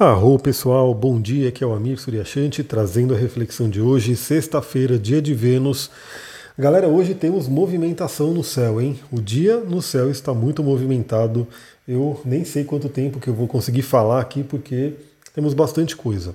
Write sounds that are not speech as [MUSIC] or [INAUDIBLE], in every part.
Arro pessoal, bom dia, aqui é o Amir Suryashanti trazendo a reflexão de hoje, sexta-feira, dia de Vênus. Galera, hoje temos movimentação no céu, hein? O dia no céu está muito movimentado. Eu nem sei quanto tempo que eu vou conseguir falar aqui porque temos bastante coisa.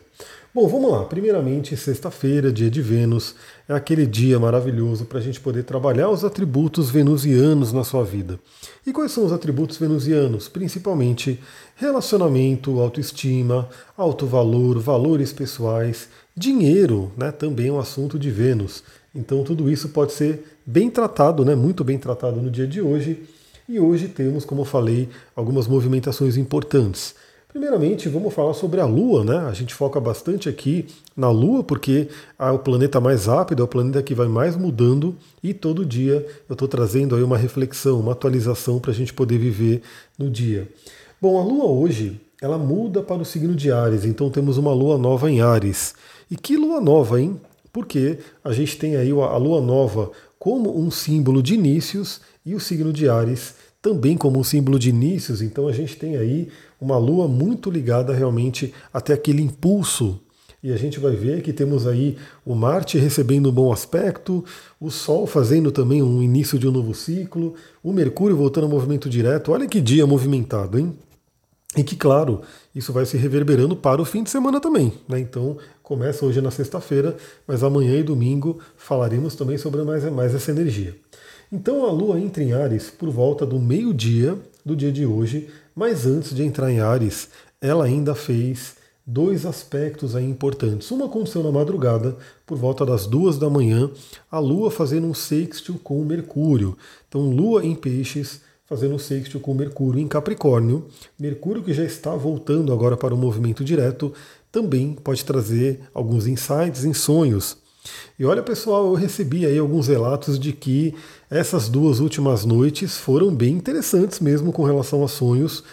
Bom, vamos lá. Primeiramente, sexta-feira, dia de Vênus, é aquele dia maravilhoso para a gente poder trabalhar os atributos venusianos na sua vida. E quais são os atributos venusianos? Principalmente relacionamento, autoestima, alto valor, valores pessoais, dinheiro, né? Também é um assunto de Vênus. Então tudo isso pode ser bem tratado, né? Muito bem tratado no dia de hoje. E hoje temos, como eu falei, algumas movimentações importantes. Primeiramente, vamos falar sobre a Lua, né? A gente foca bastante aqui na Lua, porque é o planeta mais rápido, é o planeta que vai mais mudando, e todo dia eu estou trazendo aí uma reflexão, uma atualização para a gente poder viver no dia. Bom, a Lua hoje, ela muda para o signo de Ares, então temos uma Lua nova em Ares. E que Lua nova, hein? Porque a gente tem aí a Lua nova como um símbolo de inícios e o signo de Ares também como um símbolo de inícios, então a gente tem aí uma lua muito ligada realmente até aquele impulso. E a gente vai ver que temos aí o Marte recebendo um bom aspecto, o Sol fazendo também um início de um novo ciclo, o Mercúrio voltando ao movimento direto. Olha que dia movimentado, hein? E que, claro, isso vai se reverberando para o fim de semana também. Né? Então, começa hoje na sexta-feira, mas amanhã e domingo falaremos também sobre mais, mais essa energia. Então a Lua entra em Ares por volta do meio-dia do dia de hoje, mas antes de entrar em Ares, ela ainda fez dois aspectos aí importantes. Uma aconteceu na madrugada, por volta das duas da manhã, a Lua fazendo um sextil com Mercúrio. Então, Lua em Peixes fazendo um sextil com Mercúrio em Capricórnio. Mercúrio que já está voltando agora para o movimento direto, também pode trazer alguns insights em sonhos. E olha, pessoal, eu recebi aí alguns relatos de que essas duas últimas noites foram bem interessantes mesmo com relação a sonhos.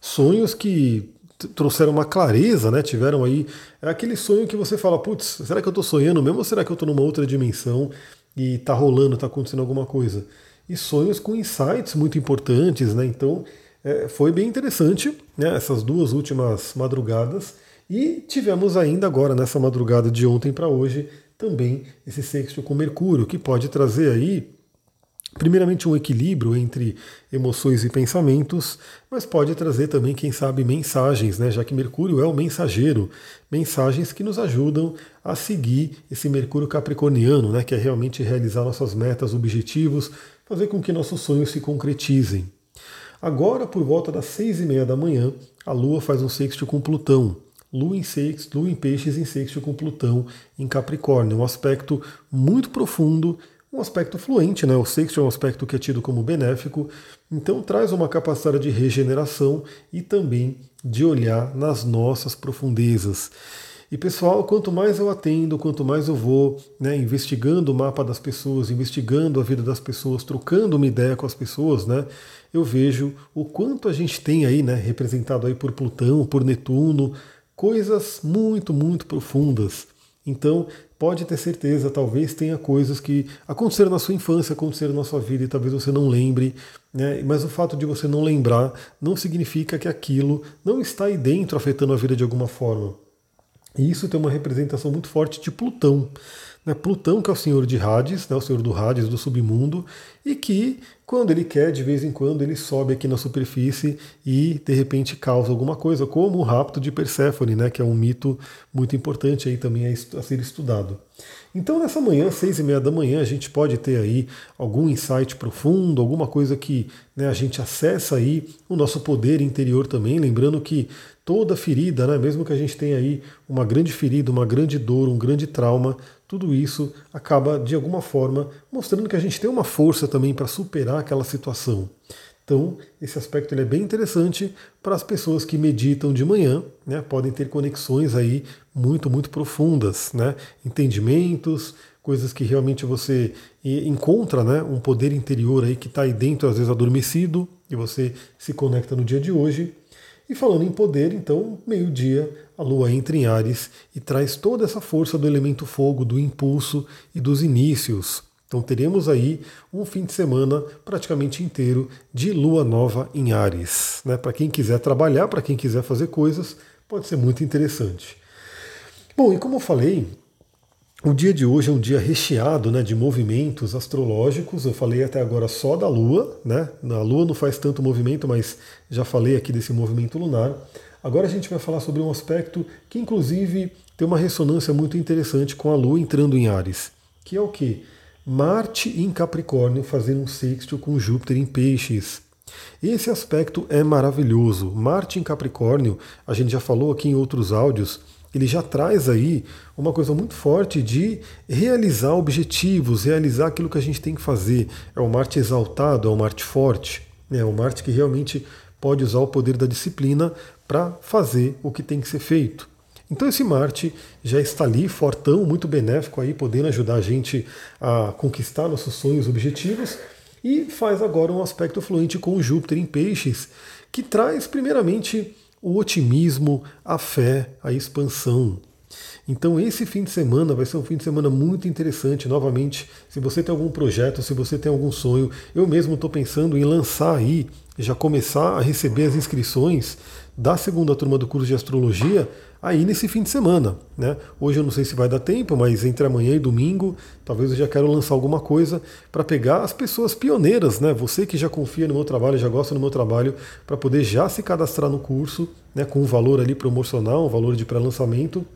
Sonhos que trouxeram uma clareza, né? Tiveram aí. É aquele sonho que você fala, putz, será que eu estou sonhando mesmo ou será que eu estou numa outra dimensão e está rolando, está acontecendo alguma coisa? E sonhos com insights muito importantes, né? Então é, foi bem interessante né? essas duas últimas madrugadas. E tivemos ainda agora, nessa madrugada de ontem para hoje, também esse sexto com Mercúrio, que pode trazer aí, primeiramente, um equilíbrio entre emoções e pensamentos, mas pode trazer também, quem sabe, mensagens, né? já que Mercúrio é o mensageiro, mensagens que nos ajudam a seguir esse Mercúrio capricorniano, né? que é realmente realizar nossas metas, objetivos, fazer com que nossos sonhos se concretizem. Agora, por volta das seis e meia da manhã, a Lua faz um sexto com Plutão. Lua em, sexto, Lua em Peixes em sexto com Plutão em Capricórnio. Um aspecto muito profundo, um aspecto fluente, né? O sexto é um aspecto que é tido como benéfico, então traz uma capacidade de regeneração e também de olhar nas nossas profundezas. E pessoal, quanto mais eu atendo, quanto mais eu vou né, investigando o mapa das pessoas, investigando a vida das pessoas, trocando uma ideia com as pessoas, né, eu vejo o quanto a gente tem aí, né, representado aí por Plutão, por Netuno, coisas muito, muito profundas. Então, pode ter certeza, talvez tenha coisas que aconteceram na sua infância, aconteceram na sua vida e talvez você não lembre, né? mas o fato de você não lembrar não significa que aquilo não está aí dentro afetando a vida de alguma forma. E isso tem uma representação muito forte de Plutão. Né? Plutão, que é o senhor de Hades, né? o senhor do Hades, do submundo, e que, quando ele quer, de vez em quando, ele sobe aqui na superfície e, de repente, causa alguma coisa, como o rapto de Perséfone, né? que é um mito muito importante aí também a ser estudado. Então, nessa manhã, seis e meia da manhã, a gente pode ter aí algum insight profundo, alguma coisa que né, a gente acessa aí o nosso poder interior também, lembrando que toda ferida, né, mesmo que a gente tenha aí uma grande ferida, uma grande dor, um grande trauma, tudo isso acaba de alguma forma mostrando que a gente tem uma força também para superar aquela situação. Então, esse aspecto ele é bem interessante para as pessoas que meditam de manhã, né? podem ter conexões aí muito, muito profundas, né? entendimentos, coisas que realmente você encontra né? um poder interior aí que está aí dentro, às vezes adormecido, e você se conecta no dia de hoje. E falando em poder, então, meio-dia, a Lua entra em Ares e traz toda essa força do elemento fogo, do impulso e dos inícios. Então teremos aí um fim de semana praticamente inteiro de Lua Nova em Ares. Né? Para quem quiser trabalhar, para quem quiser fazer coisas, pode ser muito interessante. Bom, e como eu falei, o dia de hoje é um dia recheado né, de movimentos astrológicos. Eu falei até agora só da Lua, né? A Lua não faz tanto movimento, mas já falei aqui desse movimento lunar. Agora a gente vai falar sobre um aspecto que, inclusive, tem uma ressonância muito interessante com a Lua entrando em Ares, que é o que? Marte em Capricórnio fazendo um sexto com Júpiter em Peixes. Esse aspecto é maravilhoso. Marte em Capricórnio, a gente já falou aqui em outros áudios, ele já traz aí uma coisa muito forte de realizar objetivos, realizar aquilo que a gente tem que fazer. É o Marte exaltado, é o Marte forte, né? é o Marte que realmente pode usar o poder da disciplina para fazer o que tem que ser feito. Então esse Marte já está ali, fortão, muito benéfico aí, podendo ajudar a gente a conquistar nossos sonhos, objetivos, e faz agora um aspecto fluente com Júpiter em Peixes, que traz primeiramente o otimismo, a fé, a expansão. Então esse fim de semana vai ser um fim de semana muito interessante. Novamente, se você tem algum projeto, se você tem algum sonho, eu mesmo estou pensando em lançar aí, já começar a receber as inscrições da segunda turma do curso de astrologia aí nesse fim de semana. Né? Hoje eu não sei se vai dar tempo, mas entre amanhã e domingo, talvez eu já quero lançar alguma coisa para pegar as pessoas pioneiras, né? Você que já confia no meu trabalho, já gosta do meu trabalho, para poder já se cadastrar no curso, né? Com um valor ali promocional, um valor de pré-lançamento.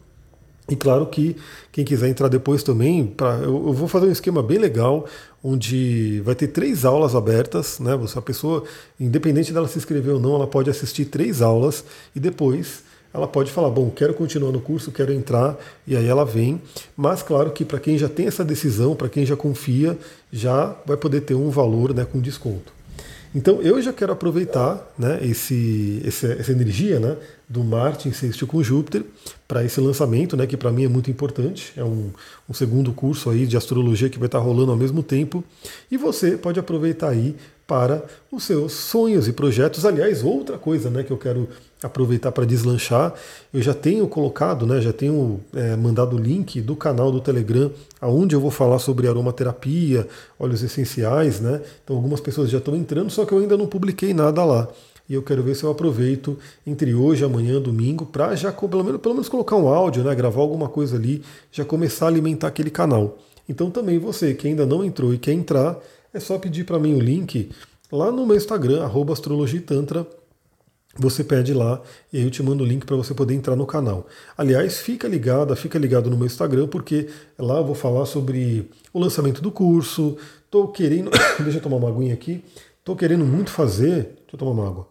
E claro que quem quiser entrar depois também, pra, eu, eu, vou fazer um esquema bem legal, onde vai ter três aulas abertas, né? Você, a pessoa, independente dela se inscrever ou não, ela pode assistir três aulas e depois ela pode falar, bom, quero continuar no curso, quero entrar, e aí ela vem. Mas claro que para quem já tem essa decisão, para quem já confia, já vai poder ter um valor né, com desconto. Então eu já quero aproveitar né, esse, essa, essa energia né, do Marte em sexto com Júpiter para esse lançamento, né, que para mim é muito importante. É um, um, segundo curso aí de astrologia que vai estar rolando ao mesmo tempo. E você pode aproveitar aí para os seus sonhos e projetos. Aliás, outra coisa né, que eu quero aproveitar para deslanchar, eu já tenho colocado, né, já tenho é, mandado o link do canal do Telegram, aonde eu vou falar sobre aromaterapia, óleos essenciais, né? Então algumas pessoas já estão entrando, só que eu ainda não publiquei nada lá. E eu quero ver se eu aproveito entre hoje, amanhã, domingo, para já pelo menos, pelo menos colocar um áudio, né, gravar alguma coisa ali, já começar a alimentar aquele canal. Então também você que ainda não entrou e quer entrar, é só pedir para mim o link lá no meu Instagram, astrologitantra, você pede lá e eu te mando o link para você poder entrar no canal. Aliás, fica ligado, fica ligado no meu Instagram, porque lá eu vou falar sobre o lançamento do curso. Tô querendo. [COUGHS] deixa eu tomar uma aguinha aqui. Tô querendo muito fazer. Deixa eu tomar uma água.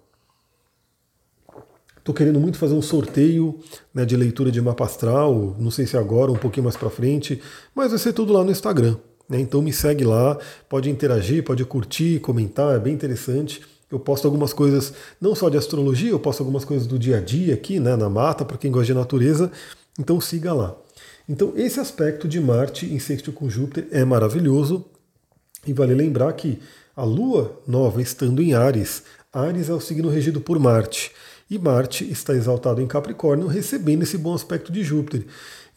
Tô querendo muito fazer um sorteio né, de leitura de mapa astral. Não sei se agora, um pouquinho mais para frente, mas vai ser tudo lá no Instagram. Né? Então me segue lá, pode interagir, pode curtir, comentar, é bem interessante. Eu posto algumas coisas, não só de astrologia, eu posto algumas coisas do dia a dia aqui, né, na mata, para quem gosta de natureza. Então siga lá. Então esse aspecto de Marte em sexto com Júpiter é maravilhoso. E vale lembrar que a Lua nova estando em Ares, Ares é o signo regido por Marte. E Marte está exaltado em Capricórnio, recebendo esse bom aspecto de Júpiter.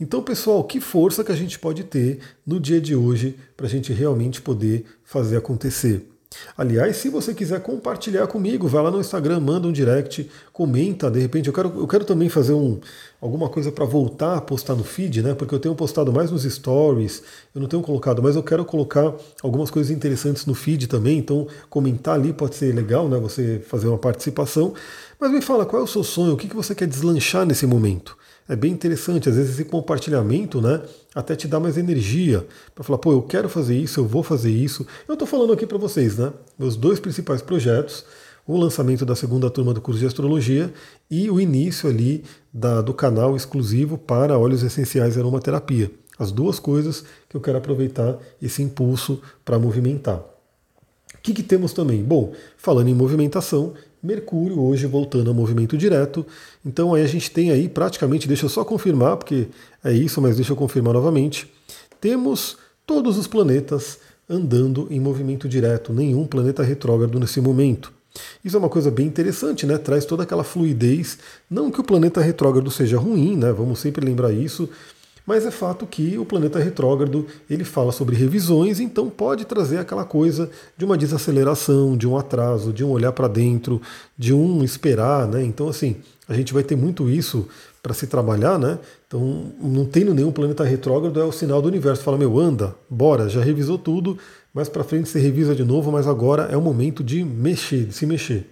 Então, pessoal, que força que a gente pode ter no dia de hoje para a gente realmente poder fazer acontecer. Aliás, se você quiser compartilhar comigo, vai lá no Instagram, manda um direct, comenta, de repente eu quero, eu quero também fazer um, alguma coisa para voltar a postar no feed, né? Porque eu tenho postado mais nos stories, eu não tenho colocado, mas eu quero colocar algumas coisas interessantes no feed também, então comentar ali pode ser legal, né? Você fazer uma participação. Mas me fala, qual é o seu sonho? O que, que você quer deslanchar nesse momento? É bem interessante, às vezes esse compartilhamento, né, até te dá mais energia para falar, pô, eu quero fazer isso, eu vou fazer isso. Eu estou falando aqui para vocês, né, meus dois principais projetos, o lançamento da segunda turma do curso de astrologia e o início ali da, do canal exclusivo para óleos essenciais e aromaterapia. As duas coisas que eu quero aproveitar esse impulso para movimentar. O que, que temos também? Bom, falando em movimentação, Mercúrio hoje voltando ao movimento direto. Então aí a gente tem aí praticamente, deixa eu só confirmar, porque é isso, mas deixa eu confirmar novamente. Temos todos os planetas andando em movimento direto, nenhum planeta retrógrado nesse momento. Isso é uma coisa bem interessante, né? Traz toda aquela fluidez. Não que o planeta retrógrado seja ruim, né? Vamos sempre lembrar isso mas é fato que o planeta retrógrado ele fala sobre revisões, então pode trazer aquela coisa de uma desaceleração, de um atraso, de um olhar para dentro, de um esperar, né? Então assim, a gente vai ter muito isso para se trabalhar, né? Então, não tendo nenhum planeta retrógrado é o sinal do universo. Fala, meu, anda, bora, já revisou tudo, mais para frente você revisa de novo, mas agora é o momento de mexer, de se mexer.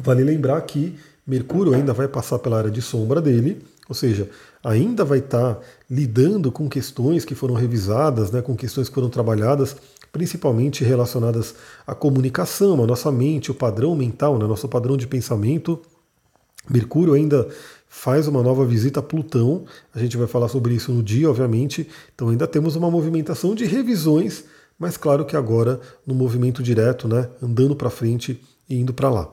Vale lembrar que Mercúrio ainda vai passar pela área de sombra dele, ou seja, ainda vai estar tá lidando com questões que foram revisadas, né, com questões que foram trabalhadas, principalmente relacionadas à comunicação, à nossa mente, o padrão mental, né, nosso padrão de pensamento. Mercúrio ainda faz uma nova visita a Plutão, a gente vai falar sobre isso no dia, obviamente, então ainda temos uma movimentação de revisões, mas claro que agora no movimento direto, né, andando para frente e indo para lá.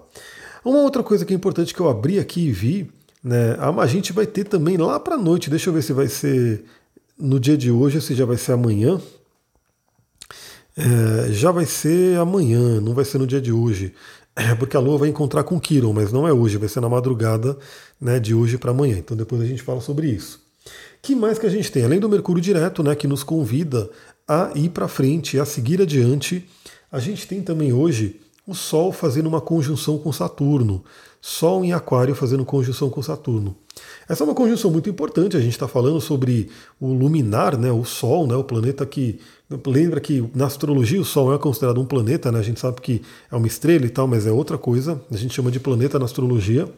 Uma outra coisa que é importante que eu abri aqui e vi, né, a gente vai ter também lá para noite, deixa eu ver se vai ser no dia de hoje ou se já vai ser amanhã, é, já vai ser amanhã, não vai ser no dia de hoje. É porque a Lua vai encontrar com Quiron, mas não é hoje, vai ser na madrugada né, de hoje para amanhã. Então depois a gente fala sobre isso. que mais que a gente tem? Além do Mercúrio direto, né, que nos convida a ir para frente, a seguir adiante, a gente tem também hoje o Sol fazendo uma conjunção com Saturno. Sol em Aquário fazendo conjunção com Saturno. Essa é uma conjunção muito importante. A gente está falando sobre o luminar, né, o Sol, né, o planeta que. Lembra que na astrologia o Sol é considerado um planeta, né? A gente sabe que é uma estrela e tal, mas é outra coisa. A gente chama de planeta na astrologia.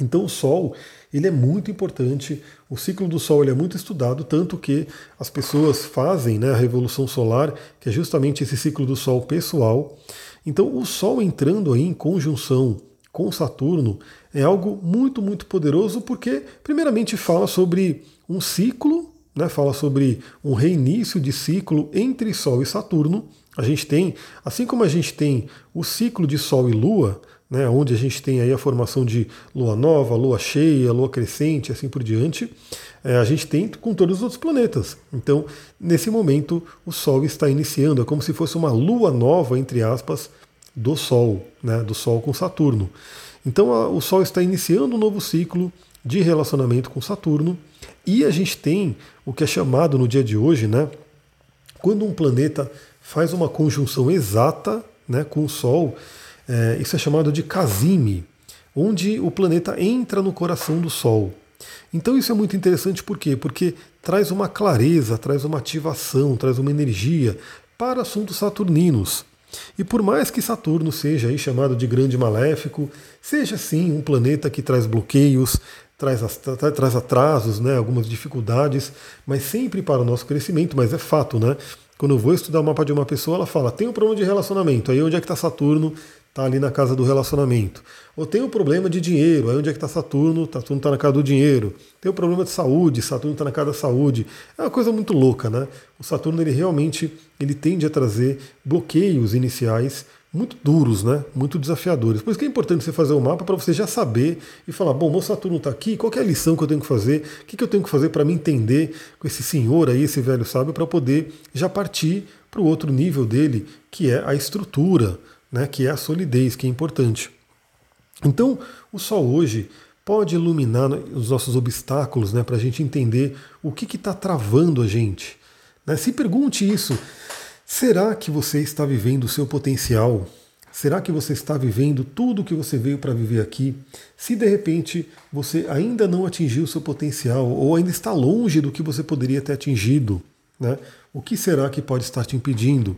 Então o Sol ele é muito importante. O ciclo do Sol ele é muito estudado, tanto que as pessoas fazem né, a revolução solar, que é justamente esse ciclo do Sol pessoal. Então o Sol entrando aí em conjunção com Saturno é algo muito, muito poderoso, porque, primeiramente, fala sobre um ciclo, né, fala sobre um reinício de ciclo entre Sol e Saturno. A gente tem, assim como a gente tem o ciclo de Sol e Lua, né, onde a gente tem aí a formação de lua nova, lua cheia, lua crescente, assim por diante, é, a gente tem com todos os outros planetas. Então, nesse momento, o Sol está iniciando, é como se fosse uma lua nova, entre aspas, do Sol, né, do Sol com Saturno. Então a, o Sol está iniciando um novo ciclo de relacionamento com Saturno e a gente tem o que é chamado no dia de hoje, né, quando um planeta faz uma conjunção exata né, com o Sol, é, isso é chamado de casime, onde o planeta entra no coração do Sol. Então isso é muito interessante por quê? Porque traz uma clareza, traz uma ativação, traz uma energia para assuntos saturninos. E por mais que Saturno seja aí chamado de grande maléfico, seja sim um planeta que traz bloqueios, traz, atrasos, né, algumas dificuldades, mas sempre para o nosso crescimento, mas é fato, né? Quando eu vou estudar o mapa de uma pessoa, ela fala, tem um problema de relacionamento, aí onde é que está Saturno? Está ali na casa do relacionamento. Ou tem um problema de dinheiro, aí onde é que está Saturno? Saturno está na casa do dinheiro. Tem um problema de saúde, Saturno está na casa da saúde. É uma coisa muito louca, né? O Saturno ele realmente ele tende a trazer bloqueios iniciais muito duros, né? Muito desafiadores. Por isso que é importante você fazer o um mapa para você já saber e falar, bom, meu Saturno está aqui, qual é a lição que eu tenho que fazer? O que, que eu tenho que fazer para me entender com esse senhor aí, esse velho sábio, para poder já partir para o outro nível dele, que é a estrutura né, que é a solidez, que é importante. Então, o Sol hoje pode iluminar os nossos obstáculos né, para a gente entender o que está travando a gente. Né? Se pergunte isso: será que você está vivendo o seu potencial? Será que você está vivendo tudo o que você veio para viver aqui? Se de repente você ainda não atingiu o seu potencial ou ainda está longe do que você poderia ter atingido, né? o que será que pode estar te impedindo?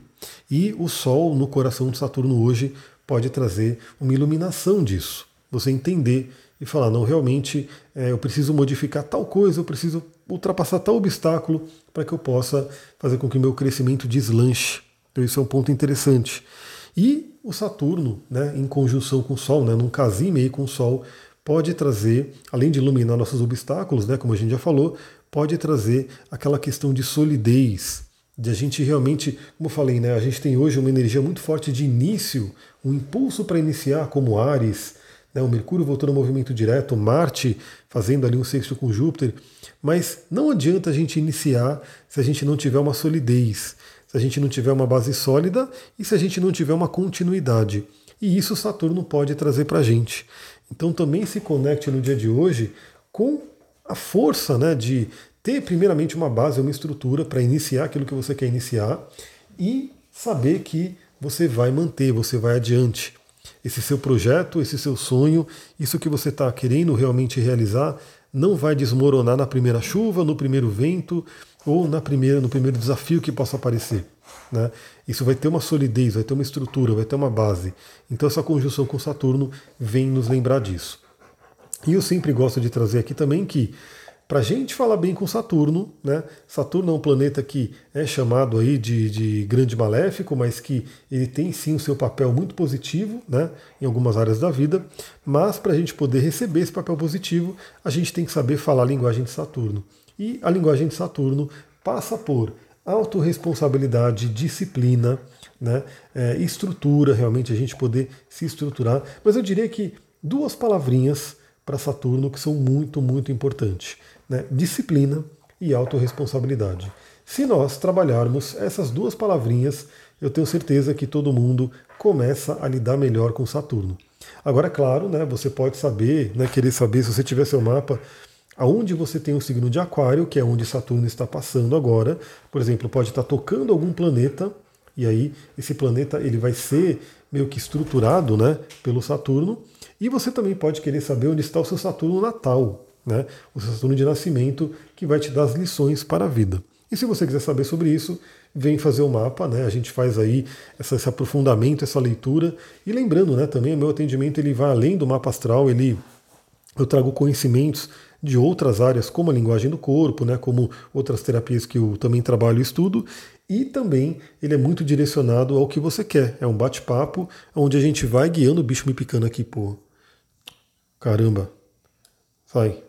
E o Sol no coração de Saturno hoje pode trazer uma iluminação disso. Você entender e falar, não, realmente é, eu preciso modificar tal coisa, eu preciso ultrapassar tal obstáculo para que eu possa fazer com que meu crescimento deslanche. Então isso é um ponto interessante. E o Saturno, né, em conjunção com o Sol, né, num casime aí com o Sol, pode trazer, além de iluminar nossos obstáculos, né, como a gente já falou, pode trazer aquela questão de solidez, de a gente realmente, como eu falei, né, a gente tem hoje uma energia muito forte de início, um impulso para iniciar, como Ares, né, o Mercúrio voltando ao movimento direto, Marte fazendo ali um sexto com Júpiter, mas não adianta a gente iniciar se a gente não tiver uma solidez, se a gente não tiver uma base sólida e se a gente não tiver uma continuidade. E isso Saturno pode trazer para a gente. Então também se conecte no dia de hoje com a força né, de ter primeiramente uma base, uma estrutura para iniciar aquilo que você quer iniciar e saber que você vai manter, você vai adiante. esse seu projeto, esse seu sonho, isso que você está querendo realmente realizar, não vai desmoronar na primeira chuva, no primeiro vento ou na primeira, no primeiro desafio que possa aparecer. Né? Isso vai ter uma solidez, vai ter uma estrutura, vai ter uma base. Então essa conjunção com Saturno vem nos lembrar disso. E eu sempre gosto de trazer aqui também que para a gente falar bem com Saturno, né? Saturno é um planeta que é chamado aí de, de grande maléfico, mas que ele tem sim o seu papel muito positivo, né? Em algumas áreas da vida. Mas para a gente poder receber esse papel positivo, a gente tem que saber falar a linguagem de Saturno. E a linguagem de Saturno passa por autorresponsabilidade, disciplina, né? É, estrutura, realmente a gente poder se estruturar. Mas eu diria que duas palavrinhas para Saturno que são muito, muito importantes né, disciplina e autorresponsabilidade. Se nós trabalharmos essas duas palavrinhas, eu tenho certeza que todo mundo começa a lidar melhor com Saturno. Agora, é claro, né, você pode saber, né, querer saber, se você tiver seu mapa, aonde você tem o signo de Aquário, que é onde Saturno está passando agora. Por exemplo, pode estar tocando algum planeta, e aí esse planeta ele vai ser meio que estruturado né, pelo Saturno. E você também pode querer saber onde está o seu Saturno natal, né? o Saturno de nascimento, que vai te dar as lições para a vida. E se você quiser saber sobre isso, vem fazer o mapa, né? A gente faz aí essa, esse aprofundamento, essa leitura. E lembrando, né, também o meu atendimento ele vai além do mapa astral, ele eu trago conhecimentos de outras áreas, como a linguagem do corpo, né, como outras terapias que eu também trabalho e estudo, e também ele é muito direcionado ao que você quer. É um bate-papo onde a gente vai guiando o bicho me picando aqui, pô. Caramba. Sai.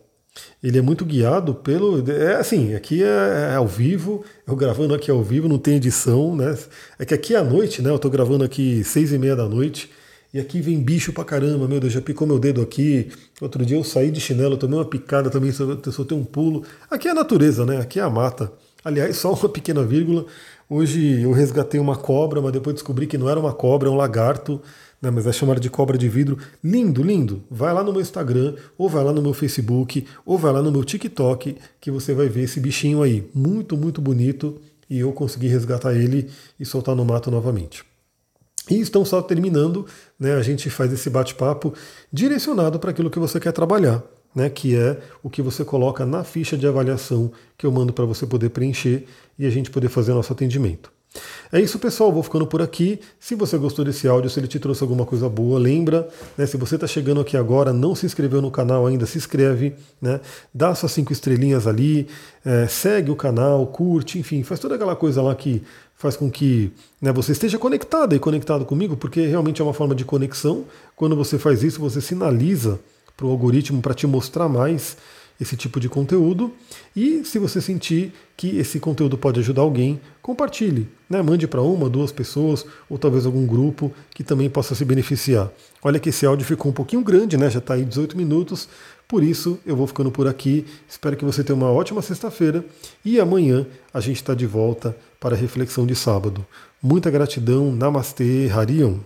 Ele é muito guiado pelo. É assim, aqui é, é, ao vivo, eu gravando aqui ao vivo, não tem edição, né? É que aqui é à noite, né? Eu tô gravando aqui seis e meia da noite, e aqui vem bicho pra caramba, meu Deus, já picou meu dedo aqui. Outro dia eu saí de chinelo, tomei uma picada também, soltei um pulo. Aqui é a natureza, né? Aqui é a mata. Aliás, [LAUGHS] só uma pequena vírgula. Hoje eu resgatei uma cobra, mas depois descobri que não era uma cobra, é um lagarto né, mas é chamado de cobra de vidro. Lindo, lindo. Vai lá no meu Instagram, ou vai lá no meu Facebook, ou vai lá no meu TikTok, que você vai ver esse bichinho aí. Muito, muito bonito. E eu consegui resgatar ele e soltar no mato novamente. E estão só terminando, né, a gente faz esse bate-papo direcionado para aquilo que você quer trabalhar, né, que é o que você coloca na ficha de avaliação que eu mando para você poder preencher e a gente poder fazer nosso atendimento. É isso, pessoal. Vou ficando por aqui. Se você gostou desse áudio, se ele te trouxe alguma coisa boa, lembra, né, se você está chegando aqui agora, não se inscreveu no canal ainda, se inscreve, né, dá suas cinco estrelinhas ali, é, segue o canal, curte, enfim, faz toda aquela coisa lá que faz com que né, você esteja conectado e conectado comigo, porque realmente é uma forma de conexão. Quando você faz isso, você sinaliza para o algoritmo para te mostrar mais esse tipo de conteúdo. E se você sentir que esse conteúdo pode ajudar alguém, compartilhe. Né? Mande para uma, duas pessoas, ou talvez algum grupo que também possa se beneficiar. Olha que esse áudio ficou um pouquinho grande, né? Já está aí 18 minutos. Por isso, eu vou ficando por aqui. Espero que você tenha uma ótima sexta-feira. E amanhã a gente está de volta para a reflexão de sábado. Muita gratidão. Namastê, Harion.